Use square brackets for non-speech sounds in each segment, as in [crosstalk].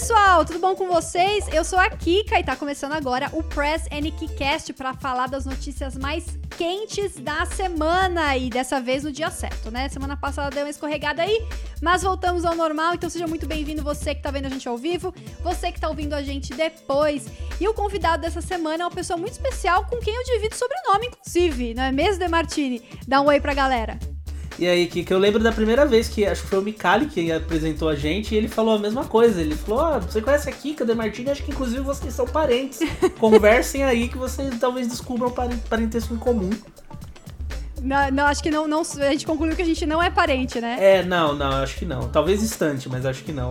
pessoal, tudo bom com vocês? Eu sou a Kika e tá começando agora o Press NKcast para falar das notícias mais quentes da semana e dessa vez no dia certo, né? Semana passada deu uma escorregada aí, mas voltamos ao normal, então seja muito bem-vindo você que tá vendo a gente ao vivo, você que tá ouvindo a gente depois. E o convidado dessa semana é uma pessoa muito especial com quem eu divido sobrenome, inclusive, não é mesmo, Demartini? Dá um oi pra galera. E aí, que, que eu lembro da primeira vez que acho que foi o Mikali que apresentou a gente e ele falou a mesma coisa. Ele falou: ah, você conhece a Kika De Martini? Acho que inclusive vocês são parentes. [laughs] Conversem aí que vocês talvez descubram parentesco em comum. Não, não, acho que não, não. A gente concluiu que a gente não é parente, né? É, não, não, acho que não. Talvez distante, mas acho que não.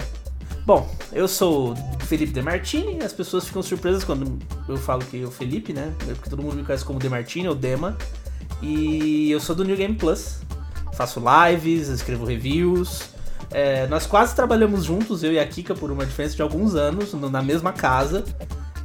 Bom, eu sou Felipe De Martini, as pessoas ficam surpresas quando eu falo que o Felipe, né? Porque todo mundo me conhece como De Martini ou Dema. E eu sou do New Game Plus faço lives, escrevo reviews. É, nós quase trabalhamos juntos, eu e a Kika, por uma diferença de alguns anos, na mesma casa.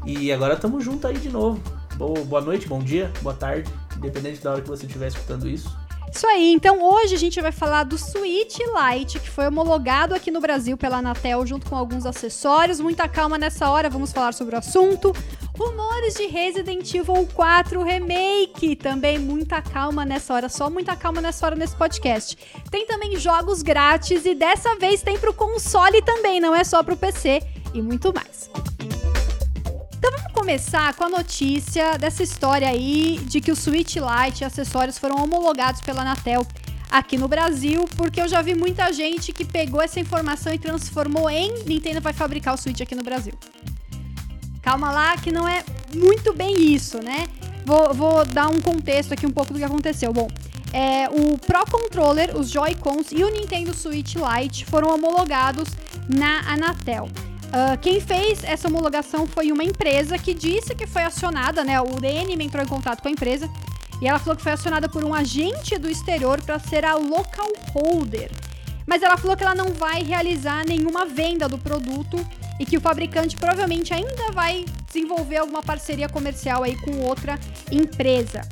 E agora estamos juntos aí de novo. Boa noite, bom dia, boa tarde, independente da hora que você estiver escutando isso. Isso aí, então hoje a gente vai falar do Switch Lite, que foi homologado aqui no Brasil pela Anatel junto com alguns acessórios. Muita calma nessa hora, vamos falar sobre o assunto. Rumores de Resident Evil 4 Remake. Também muita calma nessa hora, só muita calma nessa hora nesse podcast. Tem também jogos grátis e dessa vez tem pro console também, não é só pro PC e muito mais. Então vamos começar com a notícia dessa história aí de que o Switch Lite e acessórios foram homologados pela Anatel aqui no Brasil, porque eu já vi muita gente que pegou essa informação e transformou em Nintendo vai fabricar o Switch aqui no Brasil. Calma lá, que não é muito bem isso, né? Vou, vou dar um contexto aqui um pouco do que aconteceu. Bom, é, o Pro Controller, os Joy-Cons e o Nintendo Switch Lite foram homologados na Anatel. Uh, quem fez essa homologação foi uma empresa que disse que foi acionada, né? O DN entrou em contato com a empresa e ela falou que foi acionada por um agente do exterior para ser a local holder. Mas ela falou que ela não vai realizar nenhuma venda do produto e que o fabricante provavelmente ainda vai desenvolver alguma parceria comercial aí com outra empresa.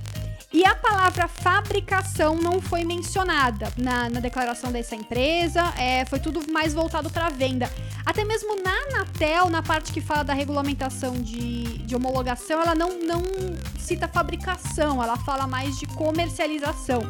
E a palavra fabricação não foi mencionada na, na declaração dessa empresa, é, foi tudo mais voltado para venda. Até mesmo na Anatel, na parte que fala da regulamentação de, de homologação, ela não, não cita fabricação, ela fala mais de comercialização.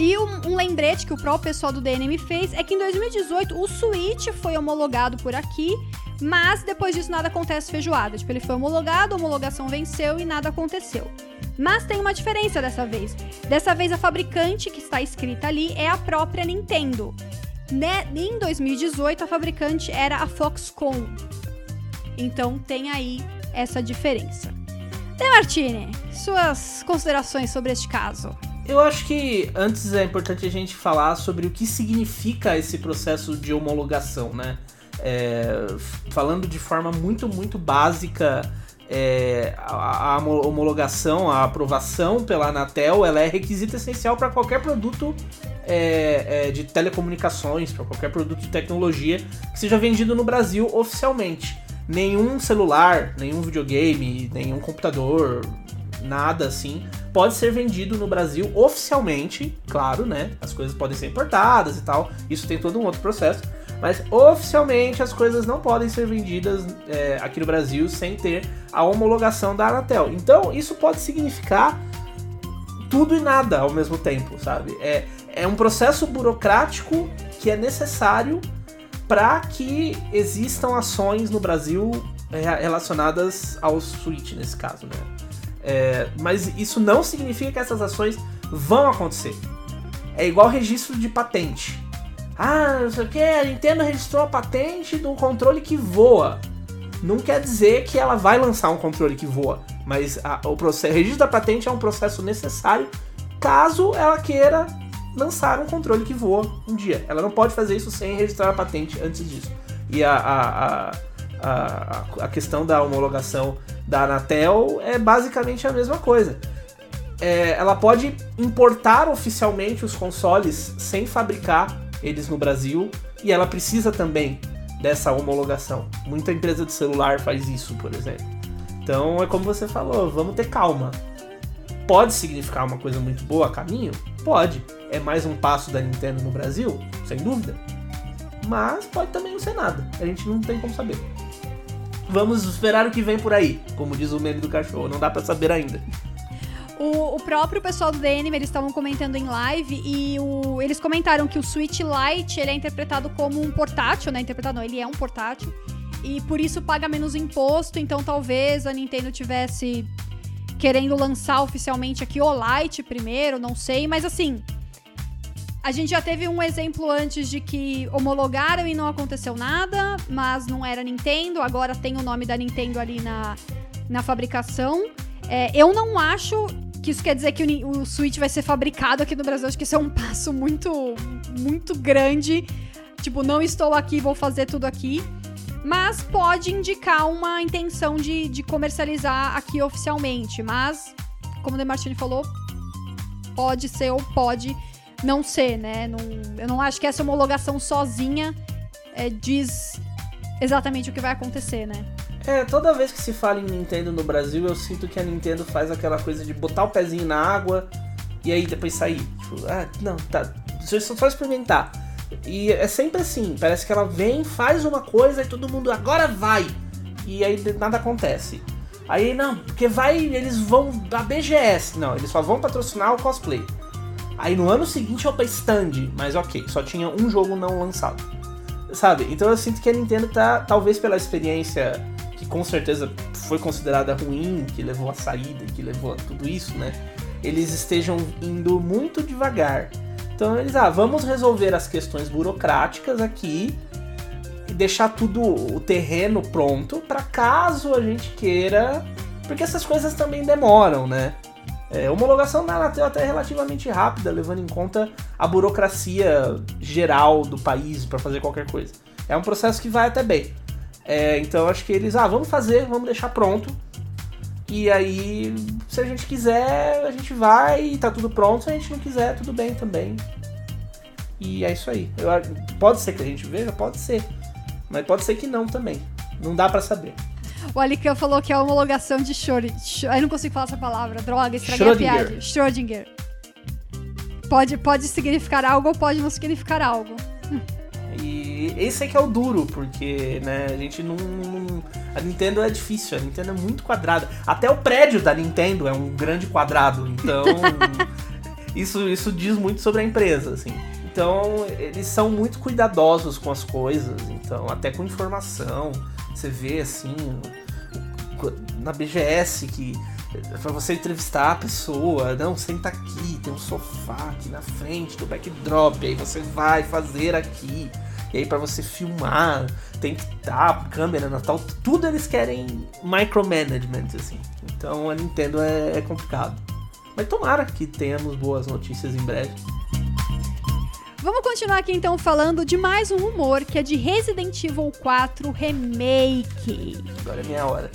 E um, um, lembrete que o próprio pessoal do DNM fez é que em 2018 o Switch foi homologado por aqui, mas depois disso nada acontece feijoada. Tipo, ele foi homologado, a homologação venceu e nada aconteceu. Mas tem uma diferença dessa vez. Dessa vez a fabricante que está escrita ali é a própria Nintendo. Né? Em 2018 a fabricante era a Foxconn. Então tem aí essa diferença. De Martini, suas considerações sobre este caso? Eu acho que antes é importante a gente falar sobre o que significa esse processo de homologação, né? É, falando de forma muito, muito básica, é, a, a, homologação, a aprovação pela Anatel, ela é requisito essencial para qualquer produto é, é, de telecomunicações, para qualquer produto de tecnologia que seja vendido no Brasil oficialmente. Nenhum celular, nenhum videogame, nenhum computador, nada assim, pode ser vendido no Brasil oficialmente, claro, né? As coisas podem ser importadas e tal, isso tem todo um outro processo mas oficialmente as coisas não podem ser vendidas é, aqui no Brasil sem ter a homologação da Anatel. Então isso pode significar tudo e nada ao mesmo tempo, sabe? É, é um processo burocrático que é necessário para que existam ações no Brasil é, relacionadas ao Switch nesse caso, né? É, mas isso não significa que essas ações vão acontecer. É igual registro de patente. Ah, não sei o que, a Nintendo registrou a patente do controle que voa. Não quer dizer que ela vai lançar um controle que voa, mas a, o, processo, registro da patente é um processo necessário caso ela queira lançar um controle que voa um dia. Ela não pode fazer isso sem registrar a patente antes disso. E a, a, a, a questão da homologação da Anatel é basicamente a mesma coisa. É, ela pode importar oficialmente os consoles sem fabricar eles no Brasil e ela precisa também dessa homologação. Muita empresa de celular faz isso, por exemplo. Então é como você falou, vamos ter calma. Pode significar uma coisa muito boa a caminho? Pode. É mais um passo da Nintendo no Brasil? Sem dúvida. Mas pode também não ser nada. A gente não tem como saber. Vamos esperar o que vem por aí, como diz o meme do cachorro, não dá para saber ainda. O, o, próprio pessoal do Anime, eles estavam comentando em live e o, eles comentaram que o Switch Lite ele é interpretado como um portátil, né? Interpretado não, ele é um portátil. E por isso paga menos imposto, então talvez a Nintendo tivesse querendo lançar oficialmente aqui o Lite primeiro, não sei, mas assim, a gente já teve um exemplo antes de que homologaram e não aconteceu nada, mas não era Nintendo, agora tem o nome da Nintendo ali na, na fabricação. É, eu não acho que isso quer dizer que o, o Switch vai ser fabricado aqui no Brasil. Acho que isso é um [laughs] passo muito, muito grande. Tipo, não estou aqui, vou fazer tudo aqui mas pode indicar uma intenção de, de comercializar aqui oficialmente. Mas, como o Demartini falou, pode ser ou pode não ser, né? Não, eu não acho que essa homologação sozinha é, diz exatamente o que vai acontecer, né? É, toda vez que se fala em Nintendo no Brasil, eu sinto que a Nintendo faz aquela coisa de botar o pezinho na água e aí depois sair. Tipo, ah, não, tá. Eu só experimentar. E é sempre assim, parece que ela vem, faz uma coisa e todo mundo agora vai. E aí nada acontece. Aí não, porque vai, eles vão da BGS. Não, eles só vão patrocinar o cosplay. Aí no ano seguinte é o stand, mas ok, só tinha um jogo não lançado. Sabe? Então eu sinto que a Nintendo tá, talvez pela experiência que com certeza foi considerada ruim, que levou a saída, que levou a tudo isso, né? Eles estejam indo muito devagar. Então eles, ah, vamos resolver as questões burocráticas aqui e deixar tudo o terreno pronto para caso a gente queira, porque essas coisas também demoram, né? É, homologação na Anatel até relativamente rápida, levando em conta a burocracia geral do país para fazer qualquer coisa. É um processo que vai até bem. É, então acho que eles, ah, vamos fazer, vamos deixar pronto. E aí, se a gente quiser, a gente vai e tá tudo pronto. Se a gente não quiser, tudo bem também. E é isso aí. Eu, pode ser que a gente veja, pode ser. Mas pode ser que não também. Não dá para saber. O Alican falou que é a homologação de Schrödinger. Eu não consigo falar essa palavra. Droga, estraguei a piada. Schrödinger. Pode, pode significar algo ou pode não significar algo. E esse é que é o duro, porque né, a gente não, não, A Nintendo é difícil, a Nintendo é muito quadrada. Até o prédio da Nintendo é um grande quadrado, então. [laughs] isso, isso diz muito sobre a empresa, assim. Então, eles são muito cuidadosos com as coisas, então, até com informação. Você vê assim, na BGS que para você entrevistar a pessoa, não, senta aqui, tem um sofá aqui na frente do backdrop, aí você vai fazer aqui. E aí para você filmar, tem que estar câmera na tal, tudo eles querem micromanagement assim. Então a Nintendo é, é complicado. Mas tomara que tenhamos boas notícias em breve. Vamos continuar aqui então falando de mais um rumor que é de Resident Evil 4 Remake. Agora é minha hora.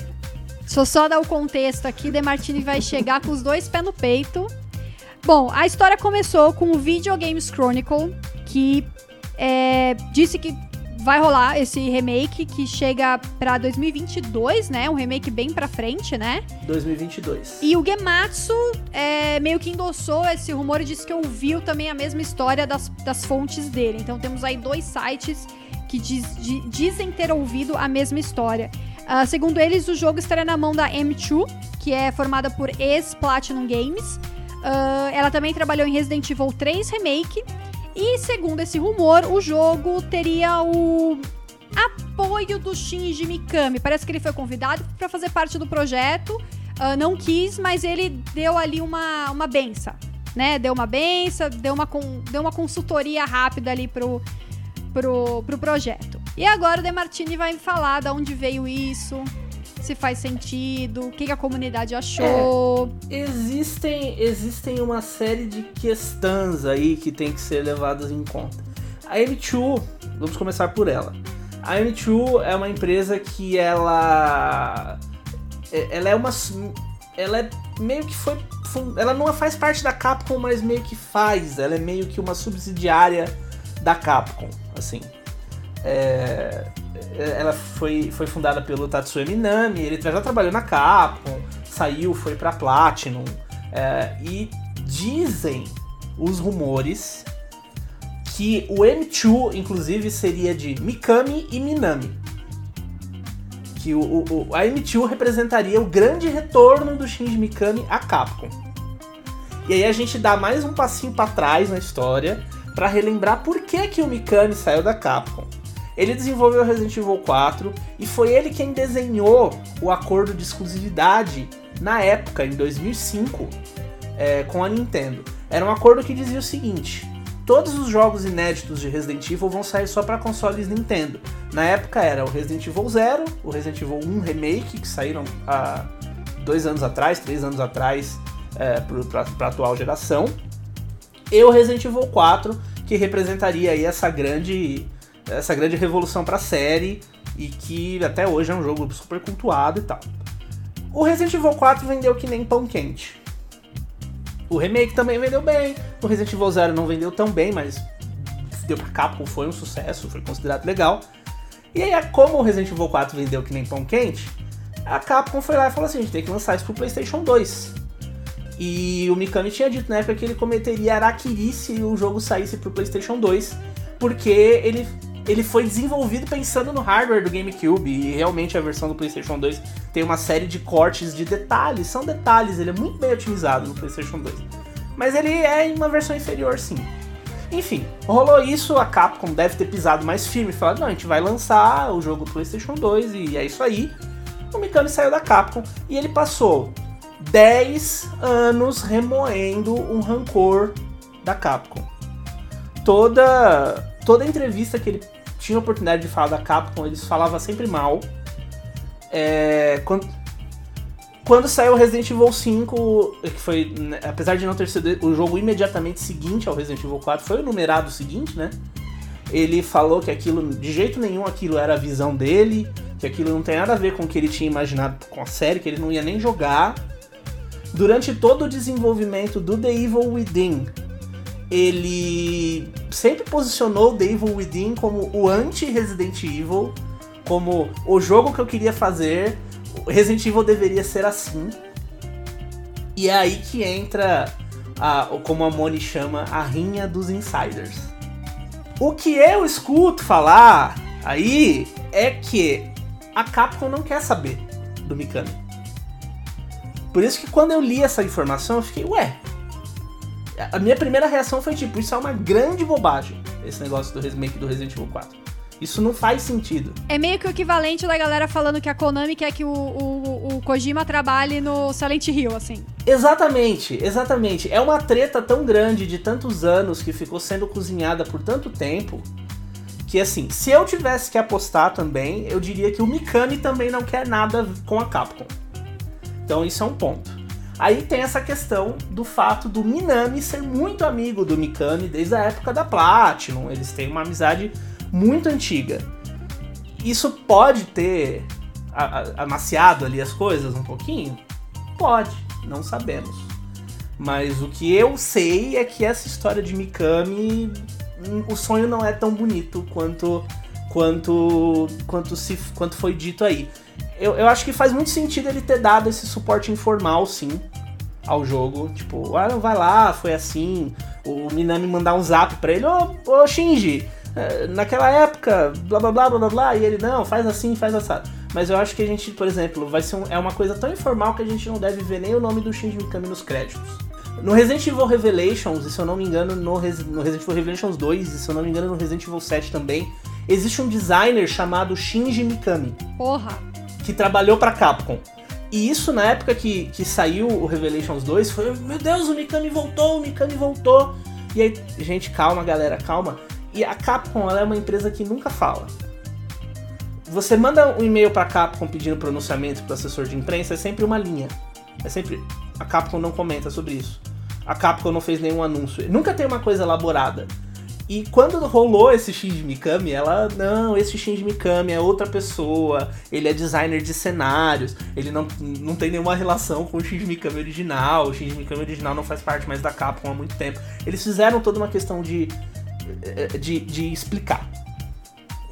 Deixa eu só dar o contexto aqui, Demartini vai chegar com os dois pés no peito. Bom, a história começou com o Video Games Chronicle, que é, disse que vai rolar esse remake que chega pra 2022, né? Um remake bem pra frente, né? 2022. E o Gematsu é, meio que endossou esse rumor e disse que ouviu também a mesma história das, das fontes dele. Então temos aí dois sites que diz, di, dizem ter ouvido a mesma história. Uh, segundo eles, o jogo estará na mão da M2, que é formada por ex-Platinum Games. Uh, ela também trabalhou em Resident Evil 3 Remake e segundo esse rumor, o jogo teria o apoio do Shinji Mikami. Parece que ele foi convidado para fazer parte do projeto. Uh, não quis, mas ele deu ali uma, uma benção, né? Deu uma benção, deu uma, deu uma consultoria rápida ali pro, pro, pro projeto. E agora o Demartini vai falar de onde veio isso, se faz sentido, o que, a comunidade achou. É, existem, existem uma série de questões aí que tem que ser levadas em conta. A M2, vamos começar por ela. A M2 é uma empresa que ela é, ela é uma ela é meio que foi ela não faz parte da Capcom, mas meio que faz. Ela é meio que uma subsidiária da Capcom, assim. É, ela foi, foi fundada pelo Tatsuya Minami, ele já trabalhou na Capcom, saiu, foi pra Platinum, é, e dizem os rumores que o M2, inclusive, seria de Mikami e Minami. que o, o, a M2 representaria o grande retorno do Shinji Mikami à Capcom. E aí a gente dá mais um passinho para trás na história para relembrar por que, que o Mikami saiu da Capcom. Ele desenvolveu Resident Evil 4 e foi ele quem desenhou o acordo de exclusividade na época, em 2005, é, com a Nintendo. Era um acordo que dizia o seguinte: todos os jogos inéditos de Resident Evil vão sair só para consoles Nintendo. Na época era o Resident Evil 0, o Resident Evil 1 Remake, que saíram há dois anos atrás, três anos atrás, é, para a atual geração, e o Resident Evil 4, que representaria aí essa grande, essa grande revolução para a série e que até hoje é um jogo super cultuado e tal. O Resident Evil 4 vendeu que nem pão quente. O remake também vendeu bem. O Resident Evil 0 não vendeu tão bem, mas deu pra Capcom, foi um sucesso, foi considerado legal. E aí, como o Resident Evil 4 vendeu que nem pão quente, a Capcom foi lá e falou assim: a gente tem que lançar isso pro PlayStation 2. E o Mikami tinha dito na época que ele cometeria araquiri se o jogo saísse pro PlayStation 2, porque ele ele foi desenvolvido pensando no hardware do GameCube e realmente a versão do PlayStation 2 tem uma série de cortes de detalhes, são detalhes, ele é muito bem otimizado no PlayStation 2. Mas ele é uma versão inferior, sim. Enfim, rolou isso, a Capcom deve ter pisado mais firme e falado: não, a gente vai lançar o jogo PlayStation 2 e é isso aí. O Mikami saiu da Capcom e ele passou 10 anos remoendo um rancor da Capcom. Toda toda entrevista que ele tinha a oportunidade de falar da Capcom, eles falavam sempre mal. É, quando, quando saiu Resident Evil 5, que foi, né, apesar de não ter sido o jogo imediatamente seguinte ao Resident Evil 4, foi o numerado seguinte, né? Ele falou que aquilo, de jeito nenhum, aquilo era a visão dele, que aquilo não tem nada a ver com o que ele tinha imaginado com a série, que ele não ia nem jogar. Durante todo o desenvolvimento do The Evil Within, ele sempre posicionou The Evil Within como o anti-Resident Evil, como o jogo que eu queria fazer, Resident Evil deveria ser assim. E é aí que entra, a, como a Moni chama, a rinha dos insiders. O que eu escuto falar aí é que a Capcom não quer saber do Mikami. Por isso que quando eu li essa informação eu fiquei, ué, a minha primeira reação foi tipo, isso é uma grande bobagem, esse negócio do remake do Resident Evil 4. Isso não faz sentido. É meio que o equivalente da galera falando que a Konami quer que o, o, o Kojima trabalhe no Silent Hill, assim. Exatamente, exatamente. É uma treta tão grande de tantos anos que ficou sendo cozinhada por tanto tempo que assim, se eu tivesse que apostar também, eu diria que o Mikami também não quer nada com a Capcom. Então isso é um ponto. Aí tem essa questão do fato do Minami ser muito amigo do Mikami desde a época da Platinum. Eles têm uma amizade muito antiga. Isso pode ter amaciado ali as coisas um pouquinho? Pode, não sabemos. Mas o que eu sei é que essa história de Mikami, hum, o sonho não é tão bonito quanto quanto quanto se quanto foi dito aí eu, eu acho que faz muito sentido ele ter dado esse suporte informal, sim, ao jogo. Tipo, ah, não vai lá, foi assim. O Minami mandar um zap pra ele, ô, ô Shinji, eh, naquela época, blá blá blá blá blá, e ele, não, faz assim, faz assado. Mas eu acho que a gente, por exemplo, vai ser um, é uma coisa tão informal que a gente não deve ver nem o nome do Shinji Mikami nos créditos. No Resident Evil Revelations, e se eu não me engano, no, Res, no Resident Evil Revelations 2, e se eu não me engano, no Resident Evil 7 também, existe um designer chamado Shinji Mikami. Porra! Que trabalhou para Capcom. E isso na época que, que saiu o Revelations 2 foi, meu Deus, o Mikami voltou, o Mikami voltou. E aí, gente, calma, galera, calma. E a Capcom ela é uma empresa que nunca fala. Você manda um e-mail para Capcom pedindo pronunciamento para assessor de imprensa, é sempre uma linha. É sempre a Capcom não comenta sobre isso. A Capcom não fez nenhum anúncio. Nunca tem uma coisa elaborada. E quando rolou esse Shinji Mikami, ela, não, esse Shinji Mikami é outra pessoa, ele é designer de cenários, ele não, não tem nenhuma relação com o Shinji Mikami original, o Shinji Mikami original não faz parte mais da Capcom há muito tempo. Eles fizeram toda uma questão de, de, de explicar.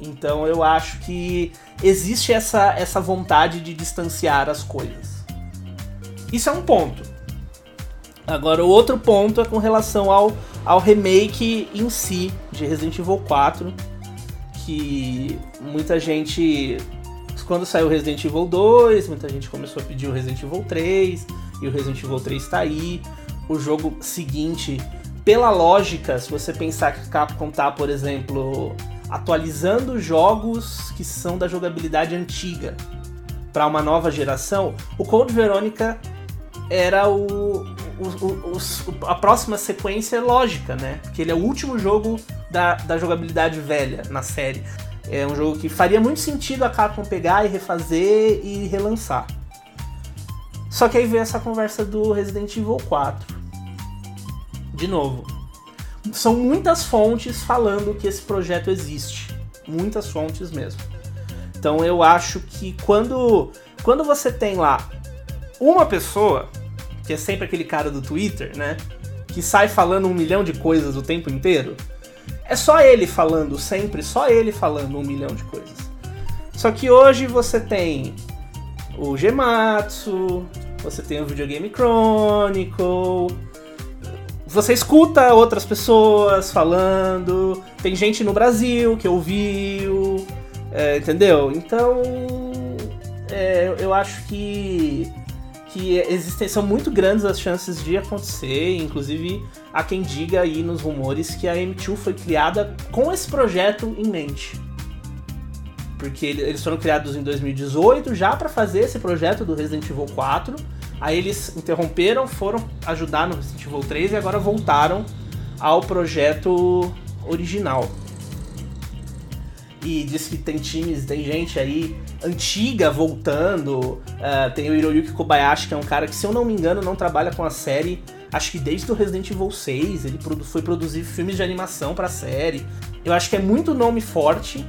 Então eu acho que existe essa, essa vontade de distanciar as coisas. Isso é um ponto. Agora, o outro ponto é com relação ao, ao remake em si de Resident Evil 4, que muita gente quando saiu Resident Evil 2, muita gente começou a pedir o Resident Evil 3, e o Resident Evil 3 tá aí. O jogo seguinte, pela lógica, se você pensar que Capcom tá, por exemplo, atualizando jogos que são da jogabilidade antiga para uma nova geração, o Code Veronica era o, a próxima sequência lógica, né? Porque ele é o último jogo da, da jogabilidade velha na série. É um jogo que faria muito sentido a Capcom pegar e refazer e relançar. Só que aí veio essa conversa do Resident Evil 4. De novo, são muitas fontes falando que esse projeto existe. Muitas fontes mesmo. Então eu acho que quando, quando você tem lá uma pessoa, que é sempre aquele cara do Twitter, né? Que sai falando um milhão de coisas o tempo inteiro. É só ele falando sempre, só ele falando um milhão de coisas. Só que hoje você tem o Gematsu, você tem o Videogame Chronicle, você escuta outras pessoas falando, tem gente no Brasil que ouviu, é, entendeu? Então, é, eu acho que que existem são muito grandes as chances de acontecer, inclusive há quem diga aí nos rumores que a M2 foi criada com esse projeto em mente porque eles foram criados em 2018 já para fazer esse projeto do Resident Evil 4. Aí eles interromperam, foram ajudar no Resident Evil 3 e agora voltaram ao projeto original. E diz que tem times, tem gente aí antiga voltando. Uh, tem o Hiroyuki Kobayashi, que é um cara que, se eu não me engano, não trabalha com a série. Acho que desde o Resident Evil 6 ele foi produzir filmes de animação pra série. Eu acho que é muito nome forte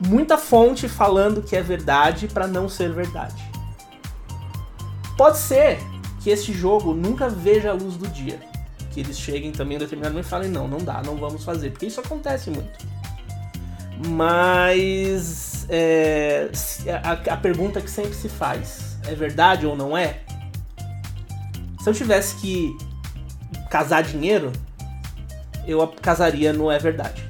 muita fonte falando que é verdade para não ser verdade. Pode ser que esse jogo nunca veja a luz do dia. Que eles cheguem também em determinado momento e falem, não, não dá, não vamos fazer. Porque isso acontece muito. Mas é, a, a pergunta que sempre se faz, é verdade ou não é? Se eu tivesse que casar dinheiro, eu casaria no é verdade.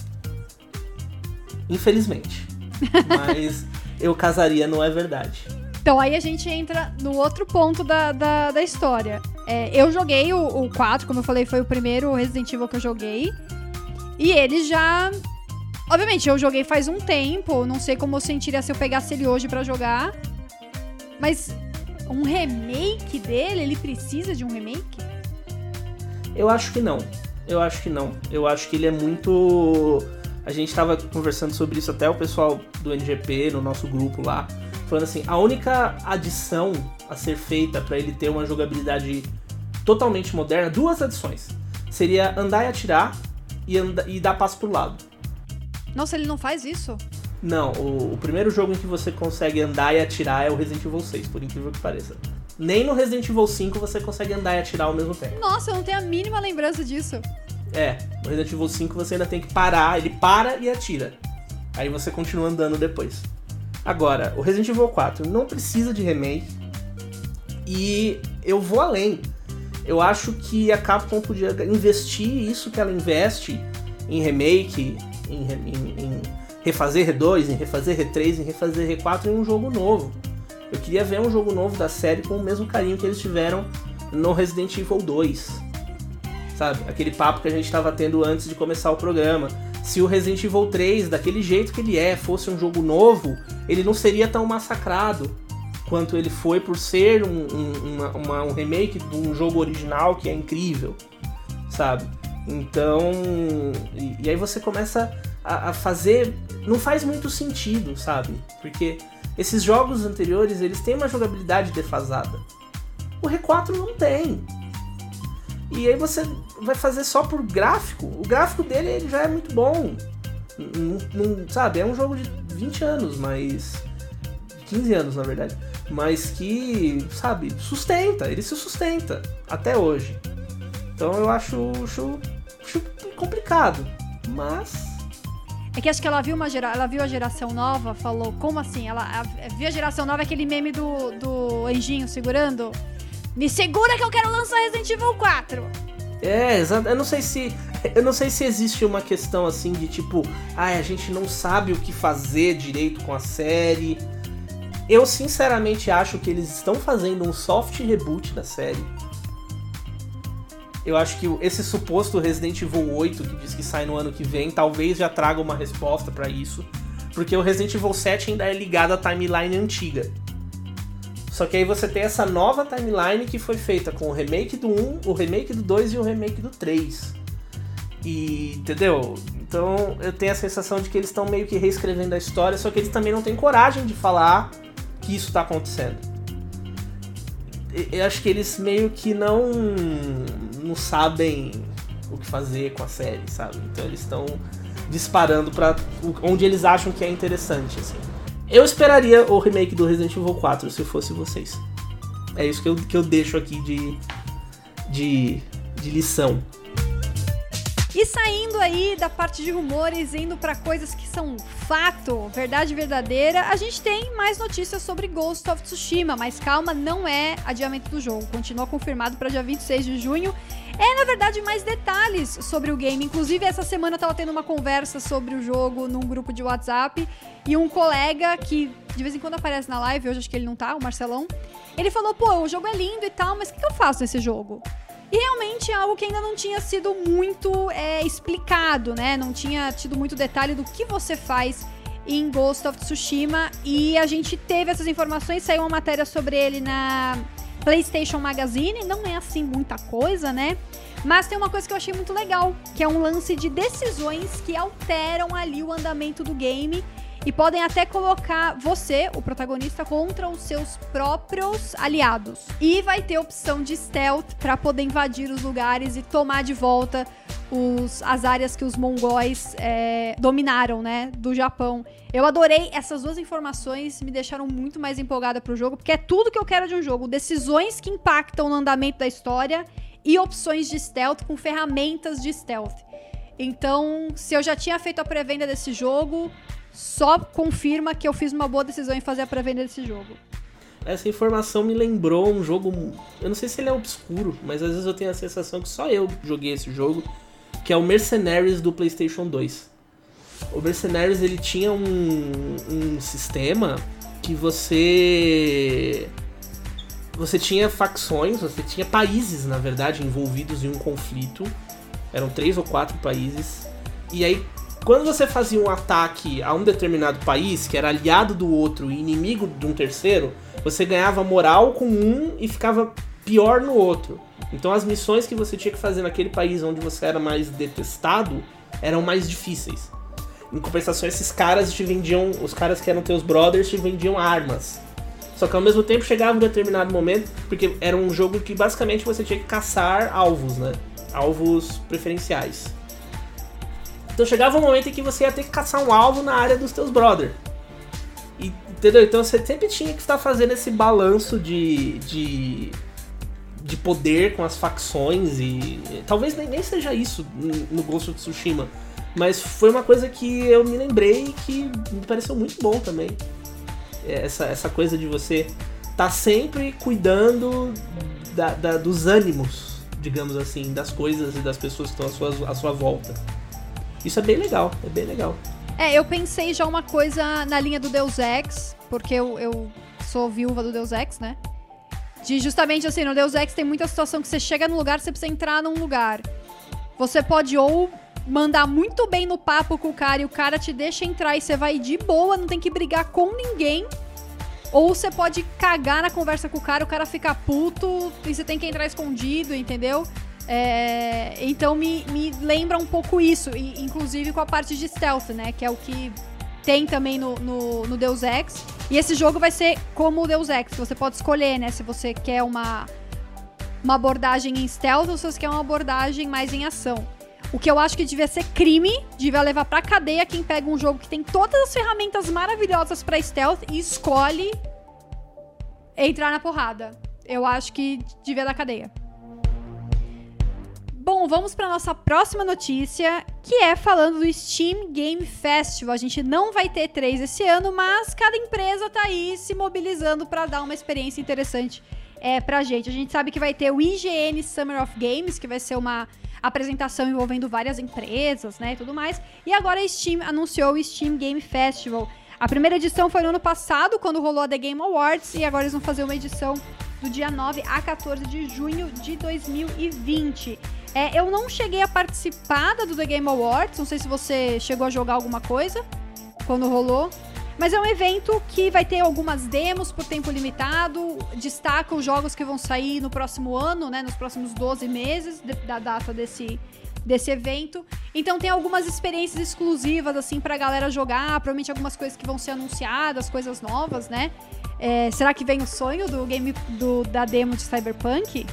Infelizmente. [laughs] Mas eu casaria, não é verdade. Então aí a gente entra no outro ponto da, da, da história. É, eu joguei o, o 4, como eu falei, foi o primeiro Resident Evil que eu joguei. E ele já. Obviamente, eu joguei faz um tempo. Não sei como eu sentiria se eu pegasse ele hoje para jogar. Mas um remake dele, ele precisa de um remake? Eu acho que não. Eu acho que não. Eu acho que ele é muito a gente estava conversando sobre isso até o pessoal do NGP no nosso grupo lá, falando assim, a única adição a ser feita para ele ter uma jogabilidade totalmente moderna, duas adições, seria andar e atirar e, andar, e dar passo pro lado. Nossa, ele não faz isso? Não, o, o, primeiro jogo em que você consegue andar e atirar é o Resident Evil 6, por incrível que pareça. Nem no Resident Evil 5 você consegue andar e atirar ao mesmo tempo. Nossa, eu não tenho a mínima lembrança disso. É, no Resident Evil 5 você ainda tem que parar, ele para e atira. Aí você continua andando depois. Agora, o Resident Evil 4 não precisa de remake. E eu vou além. Eu acho que a Capcom podia investir isso que ela investe em remake, em, em, em refazer R2, em refazer R3, em refazer R4 em um jogo novo. Eu queria ver um jogo novo da série com o mesmo carinho que eles tiveram no Resident Evil 2 sabe? Aquele papo que a gente estava tendo antes de começar o programa. Se o Resident Evil 3, daquele jeito que ele é, fosse um jogo novo, ele não seria tão massacrado quanto ele foi por ser um, um, uma, uma, um remake de um jogo original que é incrível, sabe? Então, e, e aí você começa a, a, fazer, não faz muito sentido, sabe? Porque esses jogos anteriores eles têm uma jogabilidade defasada. O R4 não tem. E aí você vai fazer só por gráfico. O gráfico dele ele já é muito bom. Não, não, sabe, é um jogo de 20 anos, mas. 15 anos na verdade. Mas que, sabe, sustenta, ele se sustenta até hoje. Então eu acho, acho, acho complicado. Mas. É que acho que ela viu uma gera... ela viu a geração nova, falou, como assim? Ela viu a geração nova, aquele meme do, do anjinho segurando me segura que eu quero lançar Resident Evil 4. É, exato. Eu não sei se. Eu não sei se existe uma questão assim de tipo, ah, a gente não sabe o que fazer direito com a série. Eu sinceramente acho que eles estão fazendo um soft reboot da série. Eu acho que esse suposto Resident Evil 8 que diz que sai no ano que vem, talvez já traga uma resposta para isso, porque o Resident Evil 7 ainda é ligado à timeline antiga. Só que aí você tem essa nova timeline que foi feita com o remake do 1, o remake do 2 e o remake do 3. E, entendeu? Então eu tenho a sensação de que eles estão meio que reescrevendo a história, só que eles também não têm coragem de falar que isso está acontecendo. Eu acho que eles meio que não não sabem o que fazer com a série, sabe? Então eles estão disparando para onde eles acham que é interessante, assim. Eu esperaria o remake do Resident Evil 4 se fosse vocês. É isso que eu, que eu deixo aqui de, de, de lição. E saindo aí da parte de rumores, indo para coisas que são fato, verdade verdadeira, a gente tem mais notícias sobre Ghost of Tsushima, mas calma, não é adiamento do jogo. Continua confirmado para dia 26 de junho. É, na verdade, mais detalhes sobre o game. Inclusive, essa semana eu tava tendo uma conversa sobre o jogo num grupo de WhatsApp e um colega que de vez em quando aparece na live, hoje acho que ele não tá, o Marcelão, ele falou: pô, o jogo é lindo e tal, mas o que, que eu faço nesse jogo? E realmente é algo que ainda não tinha sido muito é, explicado, né? Não tinha tido muito detalhe do que você faz em Ghost of Tsushima. E a gente teve essas informações, saiu uma matéria sobre ele na PlayStation Magazine. Não é assim muita coisa, né? Mas tem uma coisa que eu achei muito legal, que é um lance de decisões que alteram ali o andamento do game e podem até colocar você, o protagonista, contra os seus próprios aliados. E vai ter opção de stealth para poder invadir os lugares e tomar de volta os, as áreas que os mongóis é, dominaram, né, do Japão. Eu adorei essas duas informações, me deixaram muito mais empolgada pro jogo, porque é tudo que eu quero de um jogo: decisões que impactam no andamento da história e opções de stealth com ferramentas de stealth. Então, se eu já tinha feito a pré-venda desse jogo, só confirma que eu fiz uma boa decisão em fazer a pré-venda desse jogo. Essa informação me lembrou um jogo. Eu não sei se ele é obscuro, mas às vezes eu tenho a sensação que só eu joguei esse jogo, que é o Mercenaries do PlayStation 2. O Mercenaries ele tinha um, um sistema que você você tinha facções, você tinha países, na verdade, envolvidos em um conflito. Eram três ou quatro países. E aí quando você fazia um ataque a um determinado país, que era aliado do outro e inimigo de um terceiro, você ganhava moral com um e ficava pior no outro. Então as missões que você tinha que fazer naquele país onde você era mais detestado eram mais difíceis. Em compensação, esses caras te vendiam, os caras que eram teus brothers te vendiam armas. Só que ao mesmo tempo chegava um determinado momento, porque era um jogo que basicamente você tinha que caçar alvos, né? Alvos preferenciais. Então chegava um momento em que você ia ter que caçar um alvo na área dos teus brother. E, entendeu? Então você sempre tinha que estar fazendo esse balanço de, de, de poder com as facções e. Talvez nem, nem seja isso no Ghost of Tsushima. Mas foi uma coisa que eu me lembrei que me pareceu muito bom também. É, essa, essa coisa de você tá sempre cuidando da, da, dos ânimos, digamos assim, das coisas e das pessoas que estão à sua, à sua volta. Isso é bem legal, é bem legal. É, eu pensei já uma coisa na linha do Deus Ex, porque eu, eu sou viúva do Deus Ex, né? De justamente assim, no Deus Ex tem muita situação que você chega num lugar, você precisa entrar num lugar. Você pode ou mandar muito bem no papo com o cara e o cara te deixa entrar e você vai de boa, não tem que brigar com ninguém. Ou você pode cagar na conversa com o cara, o cara fica puto e você tem que entrar escondido, entendeu? É, então me, me lembra um pouco isso, e, inclusive com a parte de stealth, né? Que é o que tem também no, no, no, Deus Ex. E esse jogo vai ser como o Deus Ex, você pode escolher, né? Se você quer uma, uma abordagem em stealth ou se você quer uma abordagem mais em ação. O que eu acho que devia ser crime, devia levar pra cadeia quem pega um jogo que tem todas as ferramentas maravilhosas para stealth e escolhe entrar na porrada. Eu acho que devia dar cadeia. Bom, vamos para nossa próxima notícia, que é falando do Steam Game Festival. A gente não vai ter três esse ano, mas cada empresa tá aí se mobilizando para dar uma experiência interessante é, pra gente. A gente sabe que vai ter o IGN Summer of Games, que vai ser uma apresentação envolvendo várias empresas, né, e tudo mais. E agora a Steam anunciou o Steam Game Festival. A primeira edição foi no ano passado, quando rolou a The Game Awards, e agora eles vão fazer uma edição do dia 9 a 14 de junho de 2020. É, eu não cheguei a participar do The Game Awards, não sei se você chegou a jogar alguma coisa quando rolou. Mas é um evento que vai ter algumas demos por tempo limitado, destaca os jogos que vão sair no próximo ano, né, nos próximos 12 meses de, da data desse, desse evento. Então tem algumas experiências exclusivas, assim, pra galera jogar, provavelmente algumas coisas que vão ser anunciadas, coisas novas, né? É, será que vem o sonho do game do, da demo de Cyberpunk?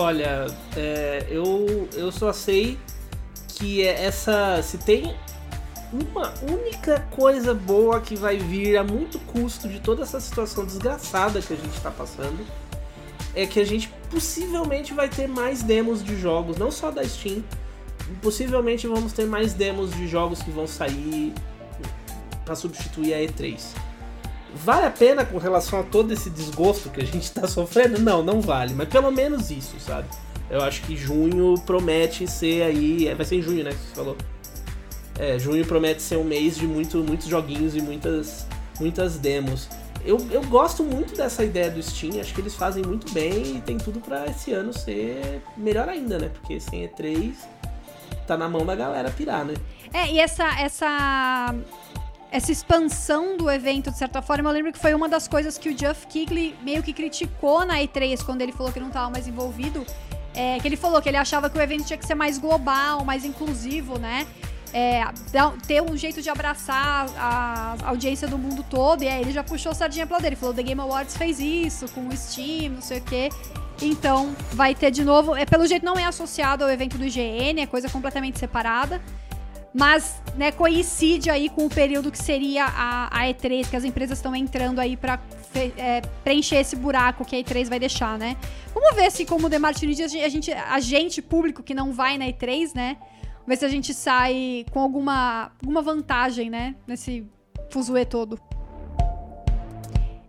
Olha, é, eu, eu só sei que é essa. Se tem uma única coisa boa que vai vir a muito custo de toda essa situação desgraçada que a gente está passando é que a gente possivelmente vai ter mais demos de jogos, não só da Steam, possivelmente vamos ter mais demos de jogos que vão sair para substituir a E3. Vale a pena com relação a todo esse desgosto que a gente está sofrendo? Não, não vale, mas pelo menos isso, sabe? Eu acho que junho promete ser aí. É, vai ser em junho, né? Que você falou. É, junho promete ser um mês de muito, muitos joguinhos e muitas, muitas demos. Eu, eu gosto muito dessa ideia do Steam, acho que eles fazem muito bem e tem tudo para esse ano ser melhor ainda, né? Porque sem E3 tá na mão da galera pirar, né? É, e essa, essa, essa expansão do evento, de certa forma, eu lembro que foi uma das coisas que o Jeff Kigley meio que criticou na E3 quando ele falou que não tava mais envolvido. É, que ele falou que ele achava que o evento tinha que ser mais global, mais inclusivo, né? é, ter um jeito de abraçar a audiência do mundo todo. E aí ele já puxou sardinha pra dele. Falou: The Game Awards fez isso com o Steam, não sei o quê. Então, vai ter de novo. É, pelo jeito, não é associado ao evento do IGN, é coisa completamente separada. Mas, né, coincide aí com o período que seria a, a E3, que as empresas estão entrando aí pra é, preencher esse buraco que a E3 vai deixar, né? Vamos ver se, como o Demartini diz, a gente, a gente, público que não vai na E3, né? ver se a gente sai com alguma, alguma vantagem, né? Nesse fuzuê todo.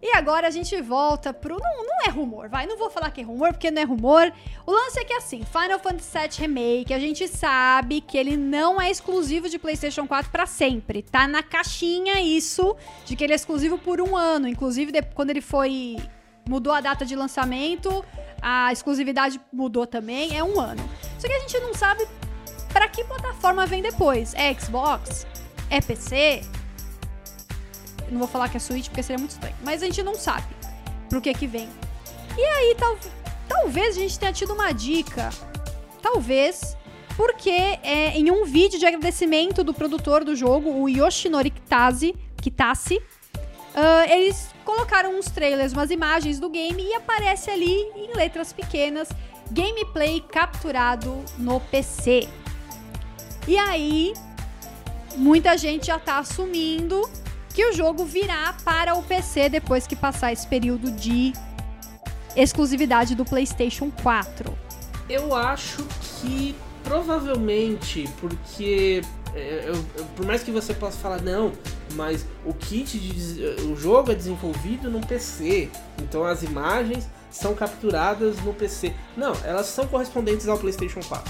E agora a gente volta pro. Não, não é rumor, vai. Não vou falar que é rumor, porque não é rumor. O lance é que assim, Final Fantasy VII Remake, a gente sabe que ele não é exclusivo de PlayStation 4 para sempre. Tá na caixinha isso de que ele é exclusivo por um ano. Inclusive, quando ele foi. Mudou a data de lançamento, a exclusividade mudou também, é um ano. Só que a gente não sabe para que plataforma vem depois? É Xbox? É PC? Não vou falar que é Switch porque seria muito estranho, mas a gente não sabe pro que que vem. E aí, tal, talvez a gente tenha tido uma dica, talvez, porque é, em um vídeo de agradecimento do produtor do jogo, o Yoshinori Kitase, Kitase uh, eles colocaram uns trailers, umas imagens do game e aparece ali em letras pequenas gameplay capturado no PC. E aí, muita gente já tá assumindo que o jogo virá para o PC depois que passar esse período de exclusividade do PlayStation 4. Eu acho que provavelmente, porque é, eu, eu, por mais que você possa falar não, mas o kit de, o jogo é desenvolvido no PC, então as imagens são capturadas no PC. Não, elas são correspondentes ao PlayStation 4.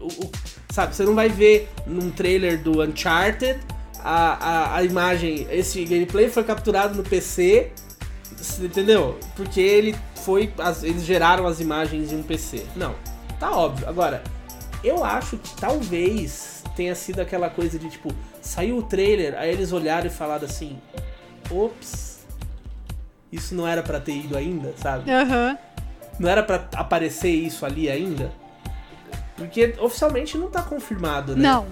O, o, sabe, você não vai ver num trailer do Uncharted a, a, a imagem, esse gameplay foi capturado no PC, entendeu? Porque ele foi, as, eles geraram as imagens em um PC. Não, tá óbvio. Agora, eu acho que talvez tenha sido aquela coisa de tipo, saiu o trailer, aí eles olharam e falaram assim: ops, isso não era para ter ido ainda, sabe? Uhum. Não era para aparecer isso ali ainda? Porque oficialmente não tá confirmado, né? Não.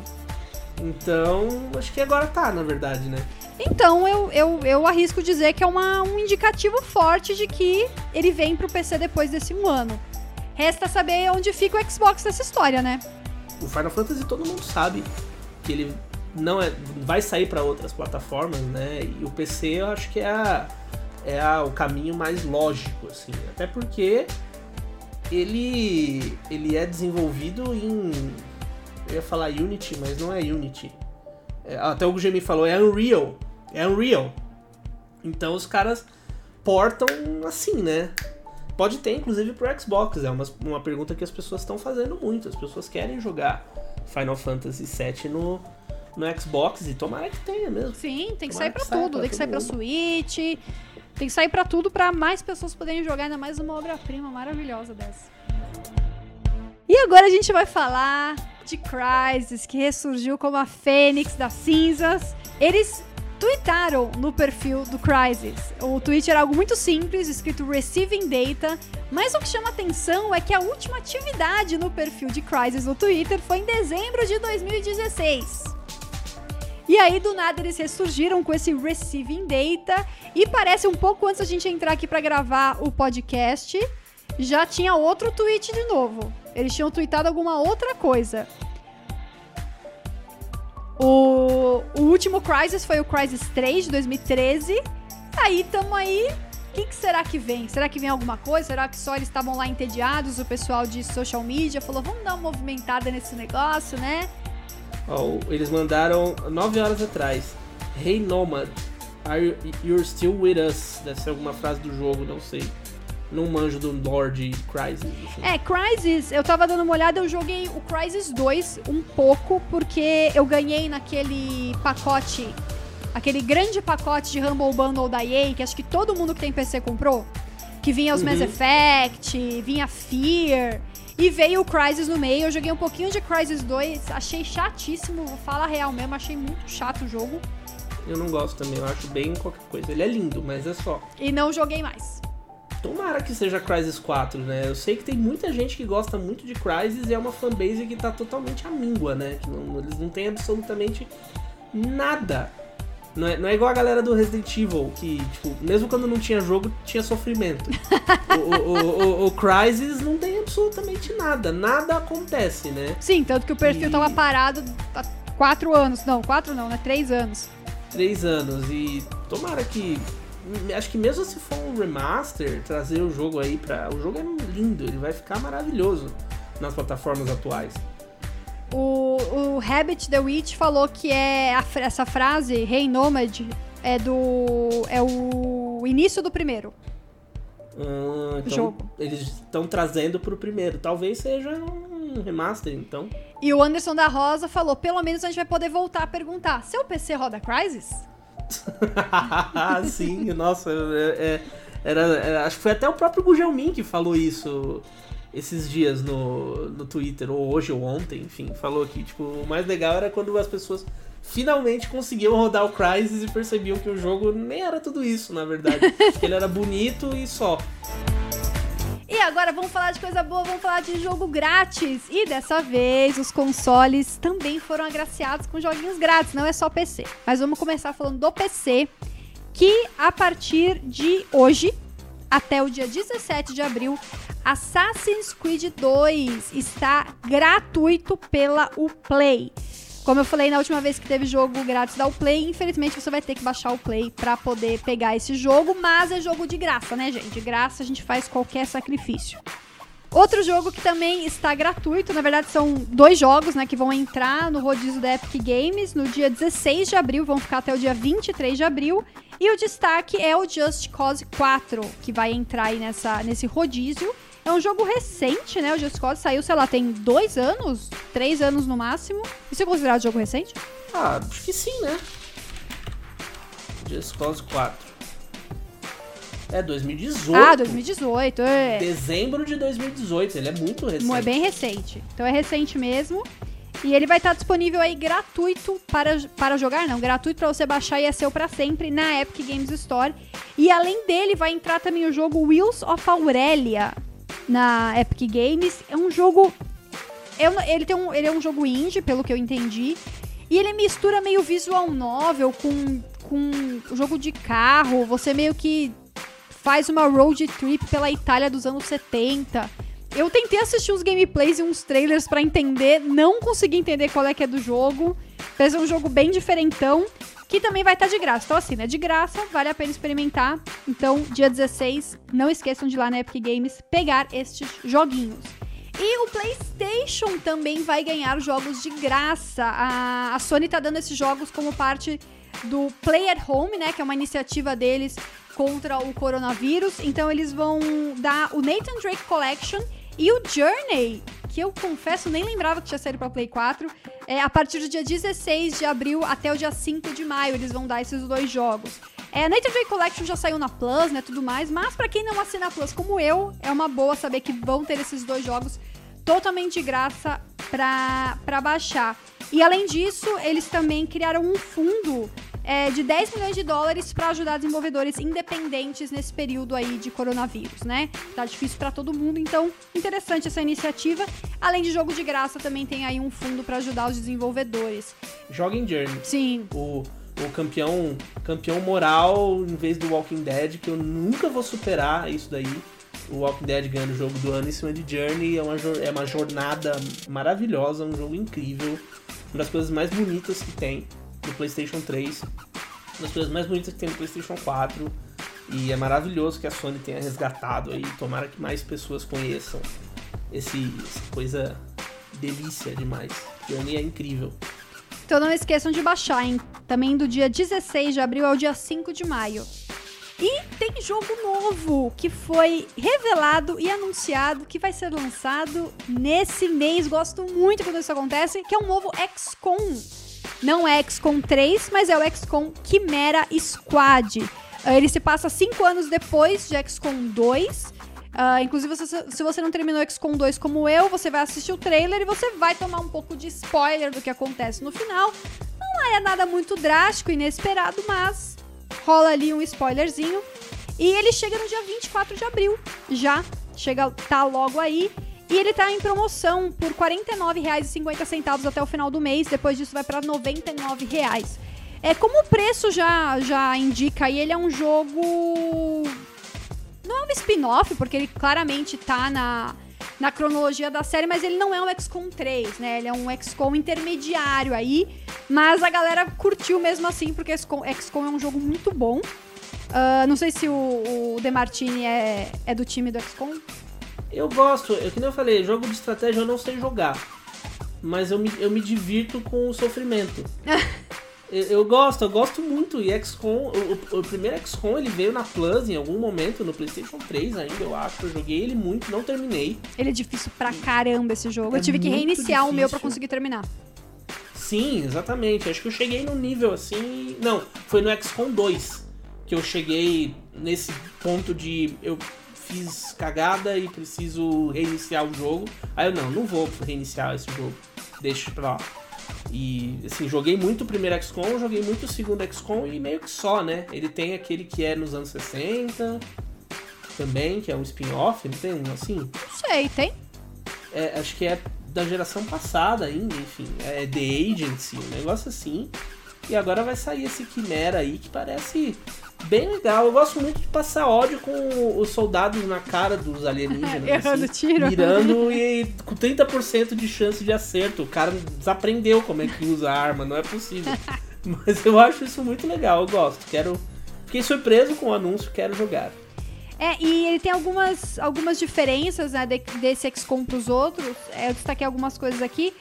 Então, acho que agora tá, na verdade, né? Então, eu, eu, eu arrisco dizer que é uma, um indicativo forte de que ele vem pro PC depois desse um ano. Resta saber onde fica o Xbox nessa história, né? O Final Fantasy todo mundo sabe que ele não é, vai sair para outras plataformas, né? E o PC eu acho que é, a, é a, o caminho mais lógico, assim. Até porque ele, ele é desenvolvido em. Eu ia falar Unity, mas não é Unity. É, até o Gumi falou, é Unreal. É Unreal. Então os caras portam assim, né? Pode ter, inclusive, pro Xbox. É uma, uma pergunta que as pessoas estão fazendo muito. As pessoas querem jogar Final Fantasy VII no, no Xbox e tomara que tenha mesmo. Sim, tem que Tomara sair saia tudo. pra Tem que sair pra todo Switch. Tem que sair pra tudo pra mais pessoas poderem jogar ainda mais uma obra-prima maravilhosa dessa. E agora a gente vai falar de Crysis, que ressurgiu como a Fênix das cinzas. Eles tweetaram no perfil do Crysis. O tweet era algo muito simples, escrito Receiving Data, mas o que chama atenção é que a última atividade no perfil de Crysis no Twitter foi em dezembro de 2016. E aí, do nada, eles ressurgiram com esse Receiving Data. E parece um pouco antes da gente entrar aqui pra gravar o podcast, já tinha outro tweet de novo. Eles tinham tweetado alguma outra coisa. O, o último Crisis foi o Crisis 3 de 2013. Aí tamo aí. O que, que será que vem? Será que vem alguma coisa? Será que só eles estavam lá entediados? O pessoal de social media falou: vamos dar uma movimentada nesse negócio, né? Ó, eles mandaram 9 horas atrás. Hey Nomad, are you, you're still with us? Deve ser alguma frase do jogo, não sei. Não manjo do Lord Crisis. assim. É, Crysis, eu tava dando uma olhada, eu joguei o Crysis 2 um pouco, porque eu ganhei naquele pacote, aquele grande pacote de Humble Bundle da EA, que acho que todo mundo que tem PC comprou, que vinha os Mass Uhum. Effect, vinha Fear, e veio o Crysis no meio, eu joguei um pouquinho de Crysis 2, achei chatíssimo, vou falar real mesmo, achei muito chato o jogo, Eu não gosto também, eu acho bem qualquer coisa. Ele é lindo, mas é só. e não joguei mais. Tomara que seja Crysis 4, né? Eu sei que tem muita gente que gosta muito de Crysis e é uma fanbase que tá totalmente à míngua, né? Que não- eles não têm absolutamente nada. Não é, não é igual a galera do Resident Evil, que, tipo, mesmo quando não tinha jogo, tinha sofrimento. o, o, o, o Crysis não tem absolutamente nada. Nada acontece, né? Sim, tanto que o perfil E- tava parado há quatro anos, não, quatro não, né, três anos. Três anos. E tomara que. Acho que mesmo se for um remaster, trazer o jogo aí pra. O jogo é lindo, ele vai ficar maravilhoso nas plataformas atuais. O, o Rabbit The Witch falou que é a essa frase, Hey Nomad, é do. é o início do primeiro. Ah, então Jogo. eles estão trazendo pro primeiro. Talvez seja um remaster, então. E o Anderson da Rosa falou: pelo menos a gente vai poder voltar a perguntar: seu PC roda Crysis? [laughs] Sim, nossa, é- é- era, era- acho que foi até o próprio Gugelmin que falou isso esses dias no, no Twitter, ou hoje ou ontem, enfim, falou que tipo, o mais legal era quando as pessoas finalmente conseguiam rodar o Crysis e percebiam que o jogo nem era tudo isso, na verdade. [laughs] que ele era bonito e só. Agora vamos falar de coisa boa, vamos falar de jogo grátis. E dessa vez os consoles também foram agraciados com joguinhos grátis, não é só PC. Mas vamos começar falando do PC, que a partir de hoje até o dia 17 de abril, Assassin's Creed 2 está gratuito pela Uplay. Como eu falei na última vez que teve jogo grátis da Uplay, infelizmente você vai ter que baixar o Play pra poder pegar esse jogo, mas é jogo de graça, né, gente? De graça a gente faz qualquer sacrifício. Outro jogo que também está gratuito, na verdade são dois jogos, né, que vão entrar no rodízio da Epic Games no dia 16 de abril, vão ficar até o dia 23 de abril. E o destaque é o Just Cause 4, que vai entrar aí nessa, nesse rodízio. É um jogo recente, né? O Just Cause saiu, sei lá, tem dois anos, três anos no máximo. Isso é considerado jogo recente? Ah, acho que sim, né? Just Cause 4. É 2018. Ah, 2018, é. Dezembro de 2018, ele é muito recente. É bem recente. Então é recente mesmo. E ele vai estar disponível aí gratuito para, para jogar, não, gratuito para você baixar e é seu para sempre na Epic Games Store. E além dele vai entrar também o jogo Wheels of Aurelia na Epic Games. É um jogo não- ele tem um ele é um jogo indie, pelo que eu entendi. E ele mistura meio visual novel com com jogo de carro, você meio que faz uma road trip pela Itália dos anos 70. Eu tentei assistir uns gameplays e uns trailers pra entender, não consegui entender qual é que é do jogo. Mas é um jogo bem diferentão, que também vai estar de graça. Então assim, né, de graça, vale a pena experimentar. Então, dia 16, não esqueçam de ir lá na Epic Games pegar estes joguinhos. E o PlayStation também vai ganhar jogos de graça. A, a Sony tá dando esses jogos como parte do Play at Home, né, que é uma iniciativa deles contra o coronavírus. Então eles vão dar o Nathan Drake Collection E o Journey, que eu confesso nem lembrava que tinha saído pra Play 4, é, a partir do dia 16 de abril até o dia 5 de maio eles vão dar esses dois jogos. É, Nathan Drake Collection já saiu na Plus, né, tudo mais, mas para quem não assina a Plus como eu, é uma boa saber que vão ter esses dois jogos totalmente de graça pra baixar. E além disso, eles também criaram um fundo é, de 10 milhões de dólares para ajudar desenvolvedores independentes nesse período aí de coronavírus, né? Tá difícil para todo mundo, então interessante essa iniciativa. Além de jogo de graça, também tem aí um fundo para ajudar os desenvolvedores. Joga em Journey. Sim. O, o campeão, campeão moral em vez do Walking Dead, que eu nunca vou superar isso daí. O Walking Dead ganhando o jogo do ano em cima de Journey é uma, é uma jornada maravilhosa, um jogo incrível. Uma das coisas mais bonitas que tem no PlayStation 3. Uma das coisas mais bonitas que tem no PlayStation 4. E é maravilhoso que a Sony tenha resgatado aí. Tomara que mais pessoas conheçam esse, essa coisa delícia demais. Journey é incrível. Então não esqueçam de baixar, hein? Também do dia 16 de abril ao dia 5 de maio. E tem jogo novo que foi revelado e anunciado que vai ser lançado nesse mês. Gosto muito quando isso acontece, que é um novo XCOM. Não é XCOM 3, mas é o XCOM Chimera Squad. Uh, ele se passa cinco anos depois de XCOM 2. Uh, inclusive, se, se você não terminou XCOM 2 como eu, você vai assistir o trailer e você vai tomar um pouco de spoiler do que acontece no final. Não é nada muito drástico, inesperado, mas rola ali um spoilerzinho. E ele chega no dia 24 de abril, já. Chega, tá logo aí. E ele tá em promoção por R$ 49,50 até o final do mês. Depois disso vai para R$ 99,00. É como o preço já já indica aí, ele é um jogo não é um spin-off, porque ele claramente tá na na cronologia da série, mas ele não é um XCOM 3, né? Ele é um XCOM intermediário aí, mas a galera curtiu mesmo assim, porque XCOM, XCOM é um jogo muito bom. Uh, não sei se o, o Demartini é, é do time do XCOM. Eu gosto, eu, que nem eu falei, jogo de estratégia eu não sei jogar. Mas eu me, eu me divirto com o sofrimento. [laughs] eu, eu, gosto, eu gosto muito. E XCOM, o, o, primeiro XCOM ele veio na Plus em algum momento, no PlayStation 3 ainda, eu acho. Eu joguei ele muito, não terminei. Ele é difícil pra caramba esse jogo. É eu tive que reiniciar difícil. o meu para conseguir terminar. Sim, exatamente. Acho que eu cheguei num nível assim. Não, foi no XCOM 2 que eu cheguei nesse ponto de eu fiz cagada e preciso reiniciar o jogo. Aí eu não, não vou reiniciar esse jogo. Deixa pra lá. E assim, joguei muito o primeiro XCOM, joguei muito o segundo XCOM e meio que só, né? Ele tem aquele que é nos anos 60 também, que é um spin-off, não tem um assim? Sei, tem. É, acho que é da geração passada ainda, enfim. É The Agency, um negócio assim. E agora vai sair esse Quimera aí que parece bem legal. Eu gosto muito de passar ódio com os soldados na cara dos alienígenas. [laughs] Errando assim, tiro. Mirando e com 30% de chance de acerto. O cara desaprendeu como é que usa a arma, não é possível. [laughs] Mas eu acho isso muito legal, eu gosto. Quero. Fiquei surpreso com o anúncio, quero jogar. É, e ele tem algumas, algumas diferenças né, desse XCOM pros outros. É, eu destaquei algumas coisas aqui.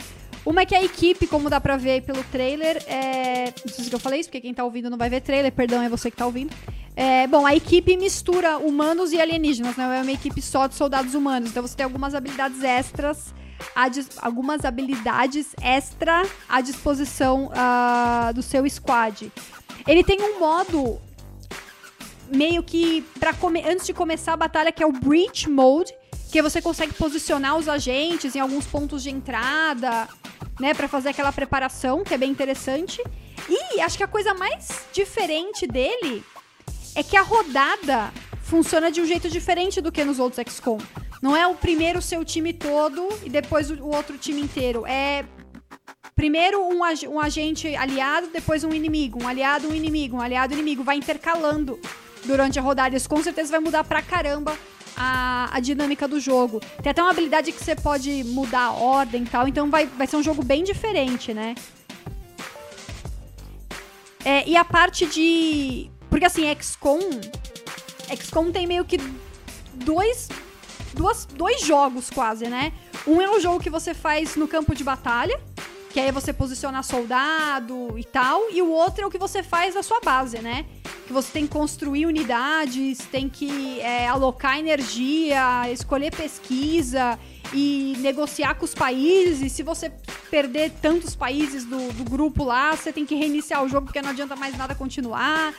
Uma é que a equipe, como dá pra ver pelo trailer, é. Não sei se eu falei isso, porque quem tá ouvindo não vai ver trailer, perdão, é você que tá ouvindo. É, bom, a equipe mistura humanos e alienígenas, não né? é uma equipe só de soldados humanos. Então você tem algumas habilidades extras, algumas habilidades extra à disposição uh, do seu squad. Ele tem um modo meio que para antes de começar a batalha que é o Breach Mode, que você consegue posicionar os agentes em alguns pontos de entrada, né, para fazer aquela preparação, que é bem interessante. E acho que a coisa mais diferente dele é que a rodada funciona de um jeito diferente do que nos outros XCOM. Não é o primeiro seu time todo e depois o outro time inteiro. É primeiro um, ag um agente aliado, depois um inimigo, um aliado, um inimigo, um aliado, um inimigo. Vai intercalando durante a rodada. Isso com certeza vai mudar pra caramba a, a dinâmica do jogo. Tem até uma habilidade que você pode mudar a ordem e tal, então vai, vai ser um jogo bem diferente, né? É, e a parte de. Porque assim, XCOM. XCOM tem meio que dois, duas, dois jogos quase, né? Um é um jogo que você faz no campo de batalha, que aí você posiciona soldado e tal, e o outro é o que você faz na sua base, né? Que você tem que construir unidades, tem que é, alocar energia, escolher pesquisa e negociar com os países. Se você perder tantos países do, do grupo lá, você tem que reiniciar o jogo porque não adianta mais nada continuar.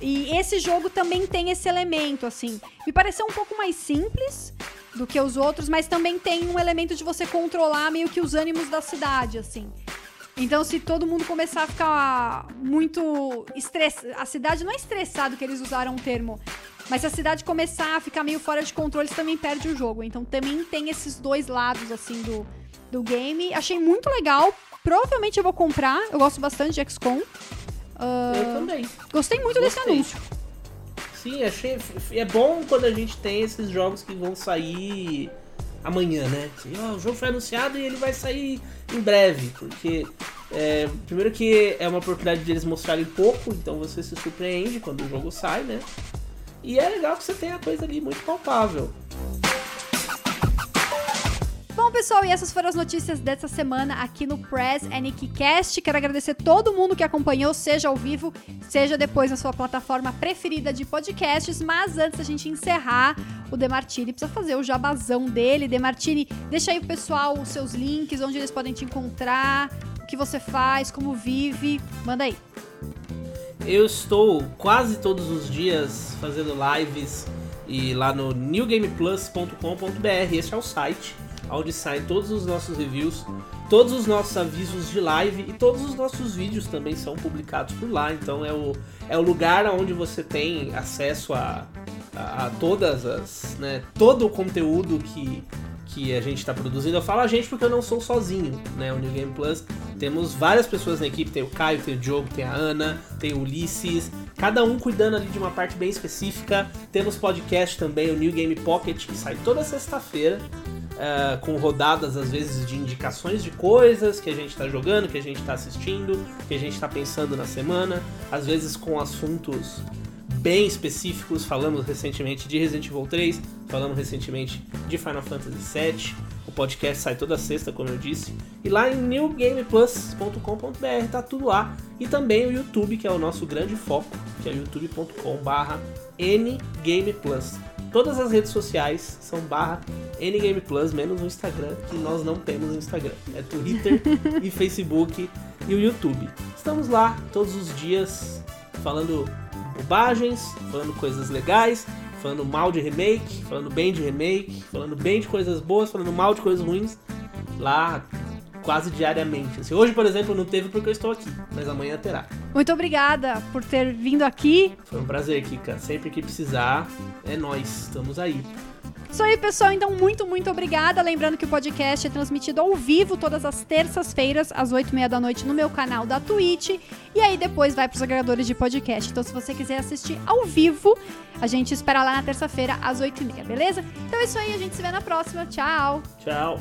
E esse jogo também tem esse elemento, assim. Me pareceu um pouco mais simples do que os outros, mas também tem um elemento de você controlar meio que os ânimos da cidade, assim. Então, se todo mundo começar a ficar muito estressado, a cidade não é estressado que eles usaram o termo, mas se a cidade começar a ficar meio fora de controle, você também perde o jogo. Então, também tem esses dois lados, assim, do, do game. Achei muito legal. Provavelmente eu vou comprar. Eu gosto bastante de XCOM. Uh, eu também. Gostei muito Gostei. desse anúncio. Sim, achei. É bom quando a gente tem esses jogos que vão sair amanhã, né? Assim, oh, o jogo foi anunciado e ele vai sair em breve, porque é, primeiro que é uma oportunidade de mostrarem pouco, então você se surpreende quando o jogo sai, né? E é legal que você tenha a coisa ali muito palpável. Bom, pessoal, e essas foram as notícias dessa semana aqui no Press NKCast. Quero agradecer todo mundo que acompanhou, seja ao vivo, seja depois na sua plataforma preferida de podcasts. Mas antes da gente encerrar, o Demartini precisa fazer o jabazão dele. Demartini, deixa aí pro pessoal os seus links, onde eles podem te encontrar, o que você faz, como vive. Manda aí. Eu estou quase todos os dias fazendo lives e lá no newgameplus.com.br. Esse é o site onde saem todos os nossos reviews, todos os nossos avisos de live e todos os nossos vídeos também são publicados por lá. Então é o, é o lugar onde você tem acesso a, a, a todas as. Né, todo o conteúdo que, que a gente está produzindo. Eu falo a gente porque eu não sou sozinho, né? O New Game Plus temos várias pessoas na equipe, tem o Caio, tem o Diogo, tem a Ana, tem o Ulisses, cada um cuidando ali de uma parte bem específica. Temos podcast também, o New Game Pocket, que sai toda sexta-feira. Uh, com rodadas às vezes de indicações de coisas que a gente está jogando, que a gente está assistindo, que a gente está pensando na semana, às vezes com assuntos bem específicos. Falamos recentemente de Resident Evil 3, falamos recentemente de Final Fantasy VII. O podcast sai toda sexta, como eu disse. E lá em newgameplus.com.br tá tudo lá. E também o YouTube, que é o nosso grande foco, que é youtube.com/ngameplus. Todas as redes sociais são barra NGame Plus, menos o Instagram, que nós não temos Instagram. É Twitter [laughs] e Facebook e o YouTube. Estamos lá todos os dias falando bobagens, falando coisas legais, falando mal de remake, falando bem de remake, falando bem de coisas boas, falando mal de coisas ruins. Lá quase diariamente. Assim, hoje, por exemplo, não teve porque eu estou aqui, mas amanhã terá. Muito obrigada por ter vindo aqui. Foi um prazer, Kika. Sempre que precisar, é nós. Estamos aí. Isso aí, pessoal. Então, muito, muito obrigada. Lembrando que o podcast é transmitido ao vivo todas as terças-feiras, às oito e meia da noite, no meu canal da Twitch. E aí depois vai para os agregadores de podcast. Então, se você quiser assistir ao vivo, a gente espera lá na terça-feira, às oito e meia, beleza? Então é isso aí. A gente se vê na próxima. Tchau. Tchau.